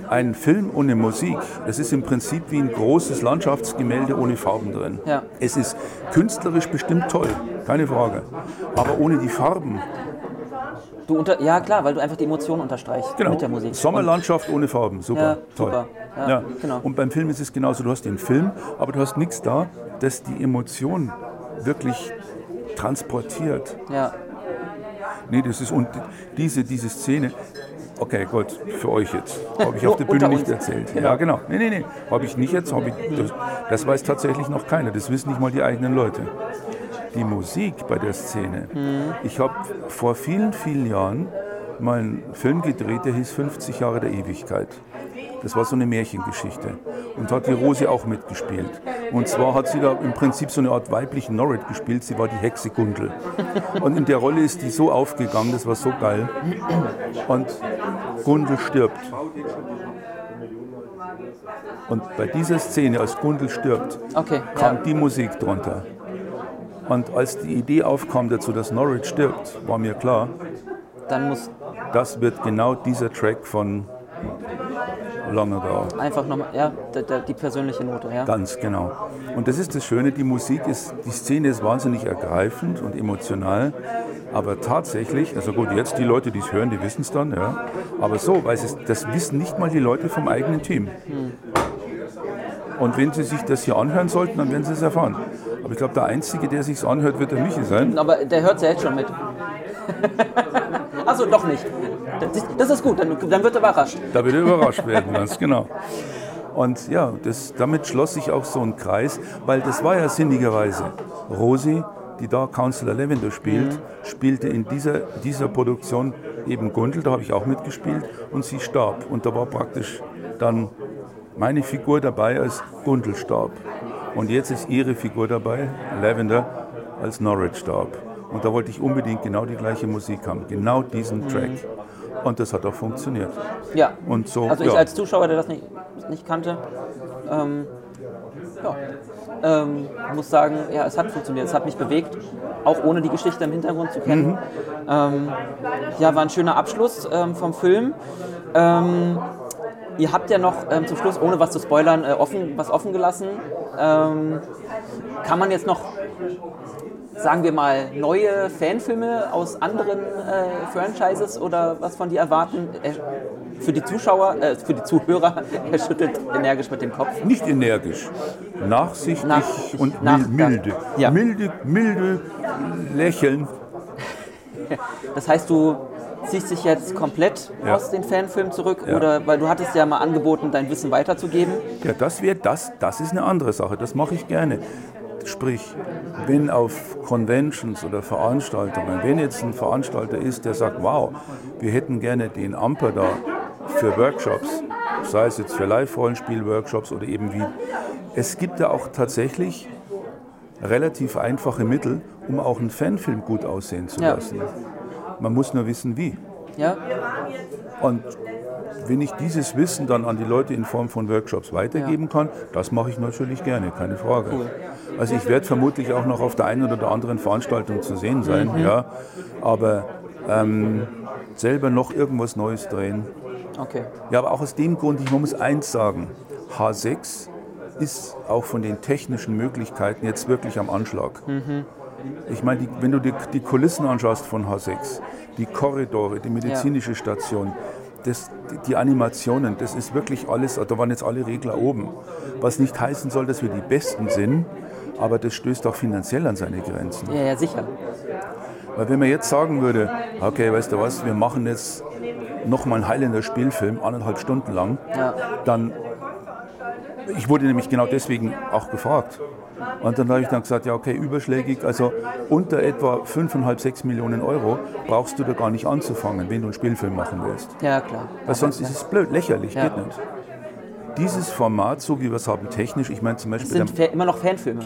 S1: Ein Film ohne Musik, das ist im Prinzip wie ein großes Landschaftsgemälde ohne Farben drin.
S2: Ja.
S1: Es ist künstlerisch bestimmt toll, keine Frage. Aber ohne die Farben,
S2: Du unter, ja, klar, weil du einfach die Emotionen unterstreichst
S1: genau.
S2: mit der Musik.
S1: Sommerlandschaft ohne Farben, super,
S2: Ja,
S1: toll.
S2: super. Ja,
S1: Ja,
S2: genau.
S1: Und beim Film ist es genauso. Du hast den Film, aber du hast nichts da, das die Emotion wirklich transportiert.
S2: Ja,
S1: Nee, das ist und diese, diese Szene. Okay, gut, für euch jetzt. Habe ich auf der Bühne nicht erzählt.
S2: Genau.
S1: Ja, genau. Nee, nee, nee. Habe ich nicht jetzt. Ich, das, das weiß tatsächlich noch keiner. Das wissen nicht mal die eigenen Leute. Die Musik bei der Szene.
S2: Mhm.
S1: Ich habe vor vielen, vielen Jahren mal einen Film gedreht, der hieß 50 Jahre der Ewigkeit. Das war so eine Märchengeschichte. Und da hat die Rosi auch mitgespielt. Und zwar hat sie da im Prinzip so eine Art weiblichen Norrit gespielt. Sie war die Hexe Gundel. Und in der Rolle ist die so aufgegangen, das war so geil. Und Gundel stirbt. Und bei dieser Szene, als Gundel stirbt,
S2: okay.
S1: kam
S2: Ja.
S1: die Musik drunter. Und als die Idee aufkam dazu, dass Norwich stirbt, war mir klar,
S2: Dann muss
S1: das wird genau dieser Track von Long Ago.
S2: einfach nochmal, ja, die persönliche Note, ja.
S1: Ganz genau. Und das ist das Schöne, die Musik ist, die Szene ist wahnsinnig ergreifend und emotional. Aber tatsächlich, also gut, jetzt die Leute, die es hören, die wissen es dann, ja. Aber so, weil es, das wissen nicht mal die Leute vom eigenen Team. Und wenn sie sich das hier anhören sollten, dann werden sie es erfahren. Aber ich glaube, der Einzige, der sich anhört, wird der Michi sein.
S2: Aber der hört ja jetzt schon mit. Achso, doch nicht. Das, ist gut, dann, dann wird er überrascht.
S1: Da wird er überrascht werden, ganz genau. Und ja, das, damit schloss sich auch so ein Kreis, weil das war ja sinnigerweise Rosi, die da Counselor Lavender spielt, spielte in dieser, dieser Produktion eben Gundel, da habe ich auch mitgespielt, und sie starb. Und da war praktisch dann meine Figur dabei, als Gundel starb. Und jetzt ist ihre Figur dabei, Lavender, als Norwich starb. Und da wollte ich unbedingt genau die gleiche Musik haben, genau diesen Track. Und das hat auch funktioniert.
S2: Ja.
S1: Und so,
S2: Also ich
S1: ja.
S2: als Zuschauer, der das nicht, nicht kannte, ähm, ja, ähm, muss sagen, ja, es hat funktioniert, es hat mich bewegt, auch ohne die Geschichte im Hintergrund zu kennen.
S1: Mhm.
S2: Ähm, ja, war ein schöner Abschluss ähm, vom Film. Ähm, ihr habt ja noch ähm, zum Schluss, ohne was zu spoilern, äh, offen, was offen gelassen. Kann man jetzt noch sagen wir mal, neue Fanfilme aus anderen äh, Franchises oder was von dir erwarten? Er, für die Zuschauer, äh, für die Zuhörer, er schüttelt energisch mit dem Kopf.
S1: Nicht energisch, nachsichtig,
S2: Nachsichtig,
S1: und
S2: nach-
S1: mil- milde.
S2: ja.
S1: Milde, milde Lächeln.
S2: Das heißt, du ziehst dich jetzt komplett
S1: Ja.
S2: aus den Fanfilmen zurück
S1: Ja.
S2: oder weil du hattest ja mal angeboten, dein Wissen weiterzugeben.
S1: Ja, das wäre das, das ist eine andere Sache. Das mache ich gerne. Sprich, wenn auf Conventions oder Veranstaltungen, wenn jetzt ein Veranstalter ist, der sagt, wow, wir hätten gerne den Amper da für Workshops, sei es jetzt für Live-Rollenspiel-Workshops oder eben wie. Es gibt da auch tatsächlich relativ einfache Mittel, um auch einen Fanfilm gut aussehen zu
S2: Ja.
S1: lassen. Man muss nur wissen, wie.
S2: Ja?
S1: Und wenn ich dieses Wissen dann an die Leute in Form von Workshops weitergeben kann, das mache ich natürlich gerne, keine Frage. Also ich werde vermutlich auch noch auf der einen oder anderen Veranstaltung zu sehen sein, ja. Aber ähm, selber noch irgendwas Neues drehen,
S2: Okay.
S1: Ja, aber auch aus dem Grund, ich muss eins sagen, H6 ist auch von den technischen Möglichkeiten jetzt wirklich am Anschlag. Ich meine, die, wenn du die, die Kulissen anschaust von H6, die Korridore, die medizinische Station, das, die- Animationen, das ist wirklich alles, da waren jetzt alle Regler oben. Was nicht heißen soll, dass wir die Besten sind, aber das stößt auch finanziell an seine Grenzen.
S2: Ja, ja, sicher.
S1: Weil wenn man jetzt sagen würde, okay, weißt du was, wir machen jetzt nochmal einen Highlander Spielfilm, anderthalb Stunden lang,
S2: Ja.
S1: dann, ich wurde nämlich genau deswegen auch gefragt. Und dann habe ich dann gesagt, ja okay, überschlägig, also unter etwa 5,5, 6 Millionen Euro brauchst du da gar nicht anzufangen, wenn du einen Spielfilm machen willst.
S2: Ja, klar.
S1: Weil sonst ist es blöd, lächerlich,
S2: Ja.
S1: geht nicht. Dieses Format, so wie wir es haben, technisch, ich meine zum
S2: Es
S1: Beispiel...
S2: sind Fa immer noch Fanfilme.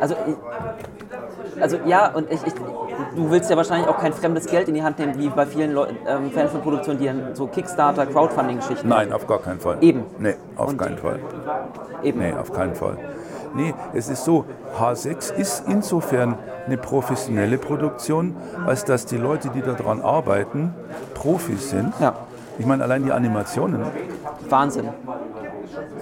S2: Also, ich- also ja, und ich, ich, du willst ja wahrscheinlich auch kein fremdes Geld in die Hand nehmen, wie bei vielen Leu ähm, Fanfilmproduktionen, die dann so Kickstarter, Crowdfunding-Geschichten
S1: Nein, auf gar keinen Fall.
S2: Eben.
S1: Nee, auf
S2: Und-
S1: keinen Fall.
S2: eben.
S1: Nee, auf keinen Fall. Nee, es ist so, H6 ist insofern eine professionelle Produktion, als dass die Leute, die daran arbeiten, Profis sind.
S2: Ja.
S1: Ich meine, allein die Animationen,
S2: Wahnsinn.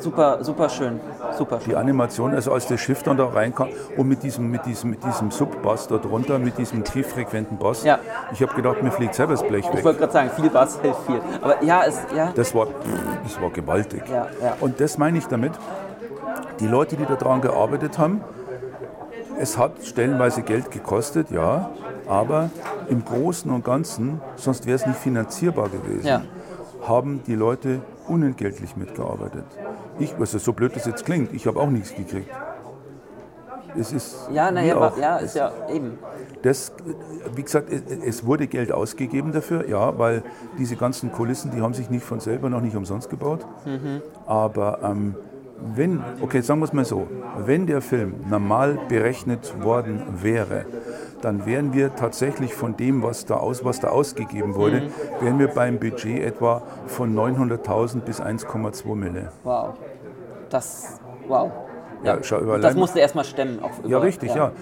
S2: Super, super schön. Super schön.
S1: die Animation, also als das Schiff dann da reinkam und mit diesem, mit diesem, mit diesem Subbass da drunter, mit diesem tieffrequenten Bass,
S2: Ja.
S1: ich habe gedacht, mir fliegt selber das Blech
S2: Ich
S1: weg.
S2: wollte gerade sagen, viel Bass hilft viel. Aber ja, es, ja,
S1: Das war, das war gewaltig.
S2: Ja, ja.
S1: Und das meine ich damit, die Leute, die daran gearbeitet haben, es hat stellenweise Geld gekostet, ja, aber im Großen und Ganzen, sonst wäre es nicht finanzierbar gewesen,
S2: Ja.
S1: haben die Leute unentgeltlich mitgearbeitet. Ich, also so blöd das jetzt klingt, ich habe auch nichts gekriegt. Es ist
S2: ja, naja,
S1: auch-
S2: ja,
S1: es-
S2: ist ja eben.
S1: das, wie gesagt, es- wurde Geld ausgegeben dafür, ja, weil diese ganzen Kulissen, die haben sich nicht von selber noch nicht umsonst gebaut. Aber ähm, wenn, okay, sagen wir es mal so, wenn der Film normal berechnet worden wäre, dann wären wir tatsächlich von dem, was da, aus, was da ausgegeben wurde, wären wir beim Budget etwa von 900.000 bis 1,2 Mille.
S2: Wow. Das, wow.
S1: Ja, schau, überall
S2: das musste erstmal stemmen. Auch
S1: Ja,
S2: über-
S1: richtig, ja.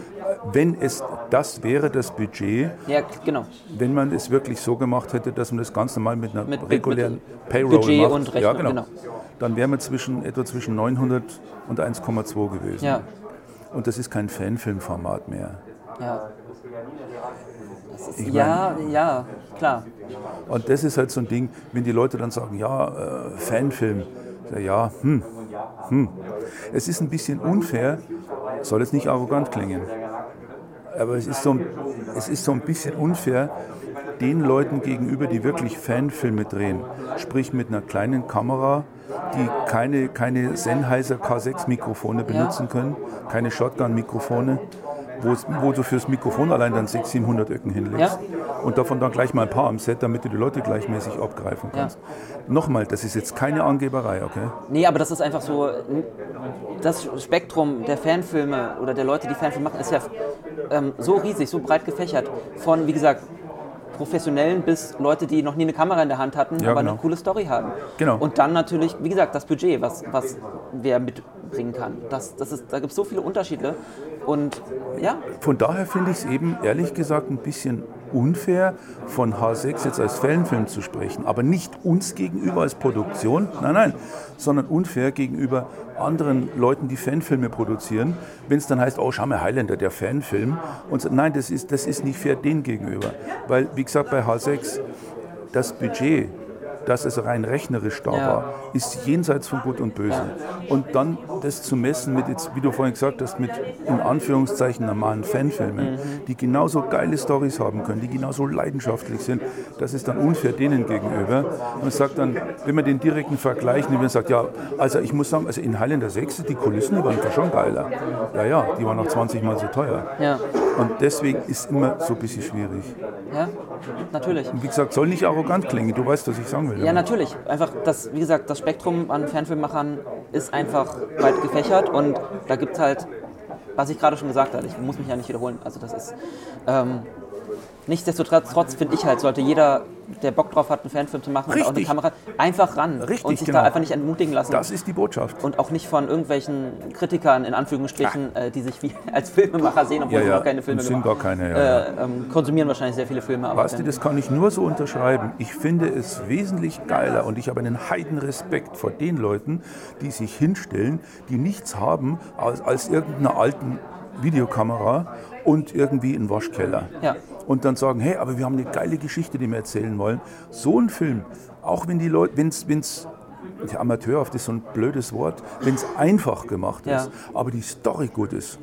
S1: Wenn es, das wäre das Budget,
S2: Ja, genau.
S1: wenn man es wirklich so gemacht hätte, dass man das ganz normal mit einer
S2: Mit-
S1: regulären
S2: mit
S1: Payroll
S2: Budget
S1: macht,
S2: und
S1: ja,
S2: Rechnung,
S1: genau.
S2: genau.
S1: dann wären wir zwischen, etwa zwischen 900 und 1,2 gewesen.
S2: Ja,
S1: Und das ist kein Fanfilmformat mehr.
S2: ja. Ist,
S1: Ich
S2: ja, ja, klar.
S1: Und das ist halt so ein Ding, wenn die Leute dann sagen, ja, äh, Fanfilm, ja, hm, hm. Es ist ein bisschen unfair, soll jetzt nicht arrogant klingen, aber es ist so, ein- es ist so ein bisschen unfair den Leuten gegenüber, die wirklich Fanfilme drehen, sprich mit einer kleinen Kamera, die keine, keine Sennheiser K6-Mikrofone benutzen können, keine Shotgun-Mikrofone, wo du fürs Mikrofon allein dann 600, 700 Öcken hinlegst und davon dann gleich mal ein paar am Set, damit du die Leute gleichmäßig abgreifen kannst. Nochmal, das ist jetzt keine Angeberei, okay?
S2: Nee, aber das ist einfach so, das Spektrum der Fanfilme oder der Leute, die Fanfilme machen, ist ja ähm, so riesig, so breit gefächert. Von, wie gesagt, Professionellen bis Leute, die noch nie eine Kamera in der Hand hatten,
S1: Ja,
S2: aber
S1: genau.
S2: eine coole Story haben.
S1: Genau.
S2: Und dann natürlich, wie gesagt, das Budget, was, was wer mitbringen kann. Das, das ist, da gibt es so viele Unterschiede. Und ja,
S1: Von daher finde ich es eben ehrlich gesagt ein bisschen unfair, von H6 jetzt als Fanfilm zu sprechen. Aber nicht uns gegenüber als Produktion, nein, nein, sondern unfair gegenüber anderen Leuten, die Fanfilme produzieren. Wenn es dann heißt, oh, schau mal, Highlander, der Fanfilm. Und nein, das ist, das ist nicht fair denen gegenüber. Weil, wie gesagt, bei H6, das Budget, das es rein rechnerisch da war, ist jenseits von Gut und Böse. Und dann das zu messen mit, jetzt, wie du vorhin gesagt hast, mit in Anführungszeichen normalen Fanfilmen, die genauso geile Stories haben können, die genauso leidenschaftlich sind, das ist dann unfair denen gegenüber. Man sagt dann, wenn man den direkten Vergleich nimmt, man sagt, ja, also ich muss sagen, also in Highlander 6, die Kulissen, die waren schon geiler. Ja, ja, die waren noch 20 Mal so teuer.
S2: ja,
S1: Und deswegen ist immer so ein bisschen schwierig.
S2: ja, natürlich.
S1: Und wie gesagt, soll nicht arrogant klingen, du weißt, was ich sagen will.
S2: Ja, natürlich. Einfach das, wie gesagt, das Spektrum an Fernfilmmachern ist einfach weit gefächert und da gibt es halt, was ich gerade schon gesagt habe, ich muss mich ja nicht wiederholen. Also das ist ähm, nichtsdestotrotz finde ich halt, sollte jeder der Bock drauf hat, einen Fanfilm zu machen und auch eine
S1: Richtig.
S2: Kamera, einfach ran
S1: Richtig,
S2: und sich
S1: genau.
S2: da einfach nicht entmutigen lassen.
S1: Das ist die Botschaft.
S2: und auch nicht von irgendwelchen Kritikern, in Anführungsstrichen, äh, die sich wie als Filmemacher sehen, obwohl
S1: Ja,
S2: sie
S1: ja,
S2: noch keine Filme
S1: und sind
S2: gemacht
S1: gar keine, ja.
S2: Äh, ähm, konsumieren wahrscheinlich sehr viele Filme. Aber
S1: Weißt du, das kann ich nur so unterschreiben. Ich finde es wesentlich geiler und ich habe einen Heidenrespekt vor den Leuten, die sich hinstellen, die nichts haben als, als irgendeiner alten Videokamera und irgendwie einen Waschkeller.
S2: Ja.
S1: Und dann sagen, hey, aber wir haben eine geile Geschichte, die wir erzählen wollen. So ein Film, auch wenn die Leute, wenn es der Amateurhaft ist so ein blödes Wort, wenn es einfach gemacht
S2: Ja.
S1: ist, aber die Story gut ist.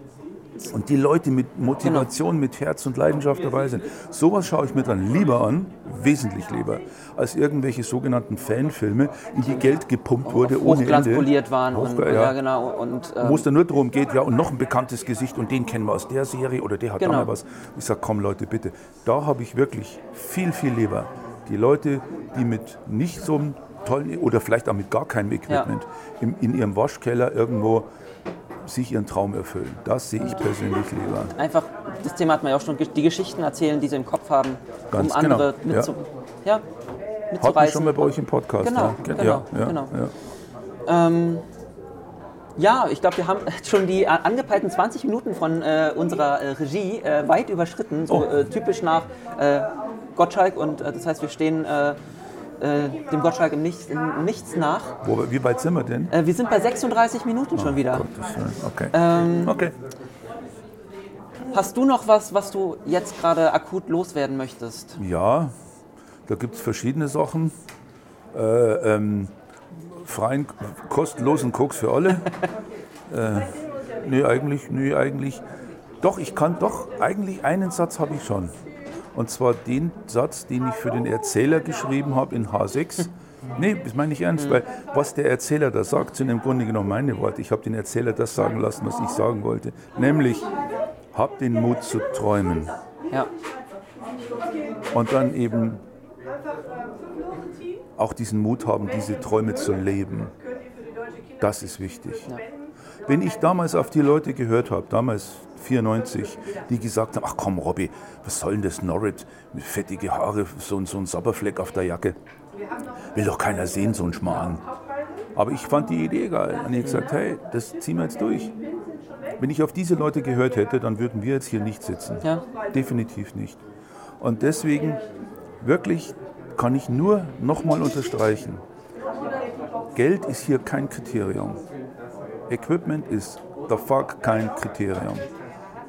S1: Und die Leute mit Motivation, mit Herz und Leidenschaft dabei sind. Sowas schaue ich mir dann lieber an, wesentlich lieber, als irgendwelche sogenannten Fanfilme, in die Geld gepumpt wurde ohne Ende.
S2: hochglanzpoliert waren und,
S1: Hochgla-
S2: ja.
S1: ja.
S2: genau und ähm,
S1: Wo es dann nur darum geht, ja, und noch ein bekanntes Gesicht und den kennen wir aus der Serie oder der hat
S2: Genau.
S1: da mal was. Ich sage, komm Leute, bitte. Da habe ich wirklich viel, viel lieber die Leute, die mit nicht so einem tollen oder vielleicht auch mit gar keinem Equipment im, in ihrem Waschkeller irgendwo sich ihren Traum erfüllen. Das sehe ich persönlich lieber.
S2: einfach, das Thema hat man ja auch schon, die Geschichten erzählen, die sie im Kopf haben,
S1: Ganz
S2: um andere
S1: genau,
S2: mitzu, ja.
S1: Hatten wir
S2: mitzureißen.
S1: schon mal bei euch im Podcast.
S2: Genau,
S1: ja.
S2: genau,
S1: ja, ja,
S2: genau.
S1: Ja.
S2: Ja, ich glaube, wir haben schon die angepeilten 20 Minuten von äh, unserer äh, Regie äh, weit überschritten, so
S1: Oh.
S2: äh, typisch nach äh, Gottschalk. Und äh, das heißt, wir stehen äh, dem Gottschalk im Nichts, im Nichts nach.
S1: Wo, wie weit sind wir denn?
S2: Äh, wir sind bei 36 Minuten schon wieder.
S1: Gottes Willen. Okay.
S2: Ähm,
S1: okay.
S2: Hast du noch was, was du jetzt gerade akut loswerden möchtest?
S1: Ja, da gibt es verschiedene Sachen. Äh, ähm, freien, kostenlosen Koks für alle. äh, nee, eigentlich, nee, eigentlich. Doch, ich kann doch, eigentlich einen Satz habe ich schon. Und zwar den Satz, den ich für den Erzähler geschrieben habe in H6. Nee, das meine ich ernst, weil was der Erzähler da sagt, sind im Grunde genommen meine Worte. Ich habe den Erzähler das sagen lassen, was ich sagen wollte. Nämlich, hab den Mut zu träumen.
S2: Ja,
S1: Und dann eben auch diesen Mut haben, diese Träume zu leben. Das ist wichtig. Wenn ich damals auf die Leute gehört habe, damals 94, die gesagt haben, ach komm Robby, was soll denn das Norrit, fettige Haare, so, ein- so ein Sabberfleck auf der Jacke. Will doch keiner sehen, so ein Schmarrn. Aber ich fand die Idee geil. Und ich habe gesagt, hey, das ziehen wir jetzt durch. Wenn ich auf diese Leute gehört hätte, dann würden wir jetzt hier nicht sitzen.
S2: Ja.
S1: Definitiv nicht. Und deswegen wirklich kann ich nur nochmal unterstreichen, Geld ist hier kein Kriterium. Equipment ist the fuck kein Kriterium.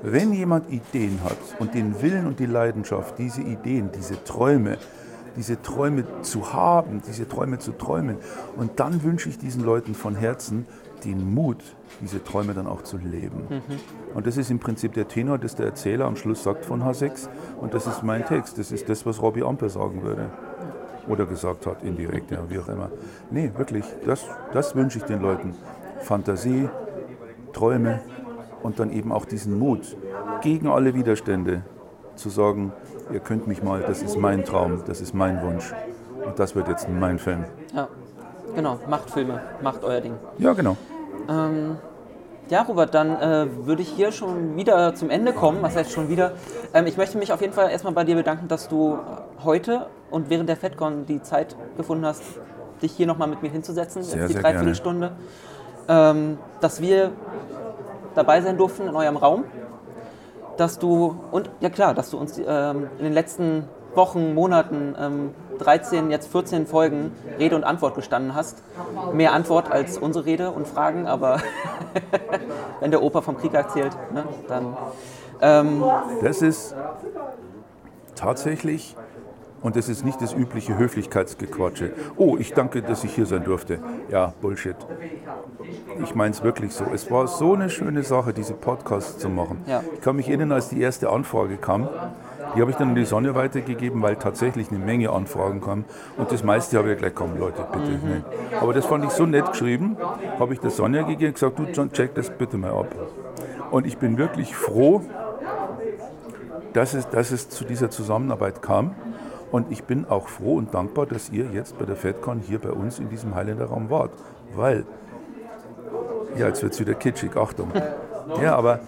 S1: Wenn jemand Ideen hat und den Willen und die Leidenschaft, diese Ideen, diese Träume, diese Träume zu haben, diese Träume zu träumen, und dann wünsche ich diesen Leuten von Herzen den Mut, diese Träume dann auch zu leben. Und das ist im Prinzip der Tenor, das der Erzähler am Schluss sagt von H6. Und das ist mein Text. Das ist das, was Robbie Amper sagen würde. Oder gesagt hat, indirekt, ja, wie auch immer. Nee, wirklich, das, das wünsche ich den Leuten. Fantasie, Träume und dann eben auch diesen Mut, gegen alle Widerstände zu sagen, ihr könnt mich mal, das ist mein Traum, das ist mein Wunsch. Und das wird jetzt mein Film.
S2: ja. Genau, macht Filme, macht euer Ding.
S1: Ja, genau.
S2: Ja, Robert, dann äh, würde ich hier schon wieder zum Ende kommen. Was heißt schon wieder? Ähm, ich möchte mich auf jeden Fall erstmal bei dir bedanken, dass du heute und während der FedCon die Zeit gefunden hast, dich hier nochmal mit mir hinzusetzen,
S1: Sehr,
S2: jetzt die. Dreiviertelstunde. Ähm, dass wir dabei sein durften in eurem Raum. Dass du, und ja klar, dass du uns ähm, in den letzten Wochen, Monaten, ähm, 13, jetzt 14 Folgen Rede und Antwort gestanden hast. Mehr Antwort als unsere Rede und Fragen, aber wenn der Opa vom Krieg erzählt, ne, dann ähm,
S1: Das ist tatsächlich, und das ist nicht das übliche Höflichkeitsgequatsche. Oh, ich danke, dass ich hier sein durfte. Ja, Bullshit. Ich meine es wirklich so. Es war so eine schöne Sache, diese Podcasts zu machen.
S2: Ja.
S1: Ich kann mich erinnern, als die erste Anfrage kam. Die habe ich dann in die Sonne weitergegeben, weil tatsächlich eine Menge Anfragen kamen. Und das meiste habe ich gleich, komm Leute, bitte. Nee. Aber das fand ich so nett geschrieben, habe ich der Sonja gegeben und gesagt, du John, check das bitte mal ab. Und ich bin wirklich froh, dass es, dass es zu dieser Zusammenarbeit kam. Und ich bin auch froh und dankbar, dass ihr jetzt bei der FedCon hier bei uns in diesem Highlander Raum wart. Weil, ja, jetzt wird es wieder kitschig, Achtung. Ja, aber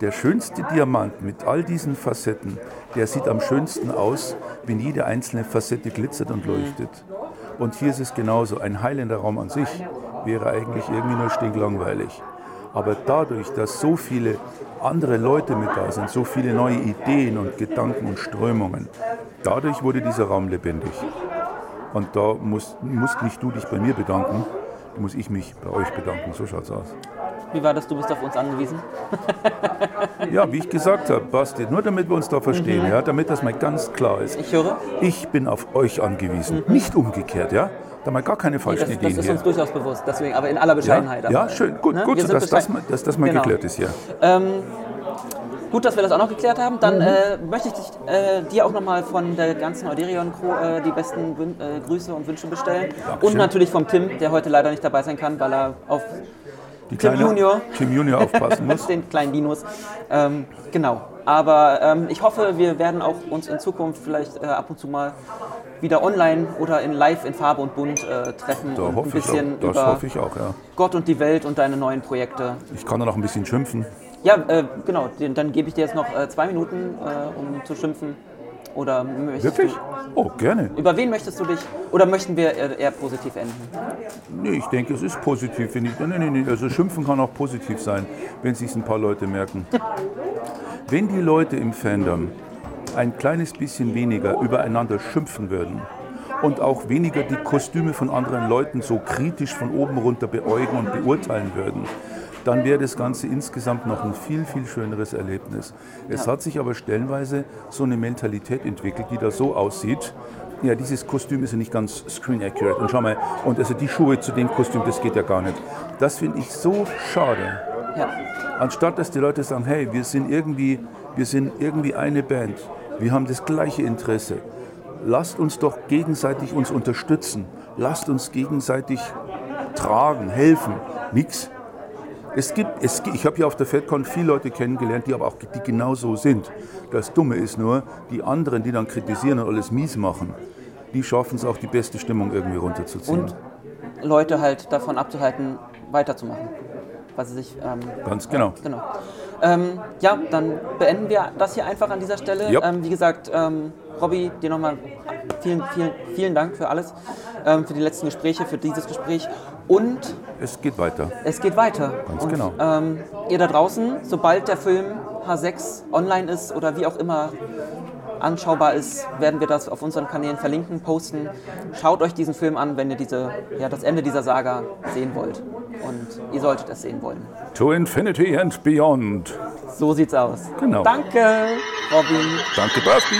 S1: der schönste Diamant mit all diesen Facetten, der sieht am schönsten aus, wenn jede einzelne Facette glitzert und leuchtet. Und hier ist es genauso. Ein heilender Raum an sich wäre eigentlich irgendwie nur stinklangweilig. Aber dadurch, dass so viele andere Leute mit da sind, so viele neue Ideen und Gedanken und Strömungen, dadurch wurde dieser Raum lebendig. Und da musst, musst nicht du dich bei mir bedanken, da muss ich mich bei euch bedanken. So schaut's aus.
S2: Wie war das? Du bist auf uns angewiesen?
S1: Ja, wie ich gesagt habe, Basti, nur damit wir uns da verstehen, ja, damit das mal ganz klar ist.
S2: Ich höre.
S1: Ich bin auf euch angewiesen, nicht umgekehrt, ja? Da mal gar keine
S2: Das,
S1: falschen
S2: das
S1: Ideen
S2: ist
S1: hier.
S2: uns durchaus bewusst, deswegen, aber in aller Bescheidenheit.
S1: Ja, ja, schön, gut,
S2: ne?
S1: gut,
S2: sind
S1: dass das, mal, dass das mal
S2: Genau.
S1: geklärt ist hier.
S2: Gut, dass wir das auch noch geklärt haben. Dann
S1: Mhm.
S2: äh, möchte ich dich, äh, dir auch nochmal von der ganzen Euderion-Crew äh, die besten Wün äh, Grüße und Wünsche bestellen. Und natürlich vom Tim, der heute leider nicht dabei sein kann, weil er auf
S1: Die
S2: Tim
S1: kleine-
S2: Junior.
S1: Tim Junior aufpassen muss.
S2: den kleinen Dinos. Ähm, genau. Aber ähm, ich hoffe, wir werden auch uns in Zukunft vielleicht äh, ab und zu mal wieder online oder in live in Farbe und Bunt äh, treffen
S1: Da
S2: und ein bisschen über
S1: hoffe ich auch, ja.
S2: Gott und die Welt und deine neuen Projekte.
S1: Ich kann da noch ein bisschen schimpfen.
S2: Ja, äh, genau. Dann gebe ich dir jetzt noch äh, zwei Minuten, äh, um zu schimpfen. Oder möchtest
S1: Wirklich?
S2: du,
S1: Oh, gerne.
S2: über wen möchtest du dich? Oder möchten wir eher, positiv enden?
S1: Nee, ich denke, es ist positiv. Ich, nee, nee, nee, also schimpfen kann auch positiv sein, wenn sich ein paar Leute merken. Wenn die Leute im Fandom ein kleines bisschen weniger übereinander schimpfen würden und auch weniger die Kostüme von anderen Leuten so kritisch von oben runter beäugen und beurteilen würden, dann wäre das Ganze insgesamt noch ein viel, viel schöneres Erlebnis. Es hat sich aber stellenweise so eine Mentalität entwickelt, die da so aussieht, ja, dieses Kostüm ist ja nicht ganz screen accurate. Und schau mal, und also die Schuhe zu dem Kostüm, das geht ja gar nicht. Das finde ich so schade.
S2: Ja.
S1: Anstatt dass die Leute sagen, hey, wir sind irgendwie, wir sind irgendwie eine Band, wir haben das gleiche Interesse. Lasst uns doch gegenseitig uns unterstützen. Lasst uns gegenseitig tragen, helfen. Nix. Es gibt, es, ich habe ja auf der FedCon viele Leute kennengelernt, die aber auch die genau so sind. Das Dumme ist nur, die anderen, die dann kritisieren und alles mies machen, die schaffen es auch, die beste Stimmung irgendwie runterzuziehen.
S2: Und Leute halt davon abzuhalten, weiterzumachen. Weil sie sich. Ähm,
S1: Ganz genau.
S2: Genau. Ähm, ja, dann beenden wir das hier einfach an dieser Stelle.
S1: Ja.
S2: Ähm, wie gesagt, ähm, Robby, dir nochmal vielen, vielen, vielen Dank für alles, ähm, für die letzten Gespräche, für dieses Gespräch. Und
S1: Es geht weiter.
S2: es geht weiter.
S1: Ganz
S2: Und,
S1: genau.
S2: Ähm, ihr da draußen, sobald der Film H6 online ist oder wie auch immer anschaubar ist, werden wir das auf unseren Kanälen verlinken, posten. Schaut euch diesen Film an, wenn ihr diese, ja, das Ende dieser Saga sehen wollt. Und ihr solltet es sehen wollen.
S1: To Infinity and Beyond.
S2: So sieht's aus.
S1: Genau.
S2: Danke, Robin.
S1: Danke, Basti.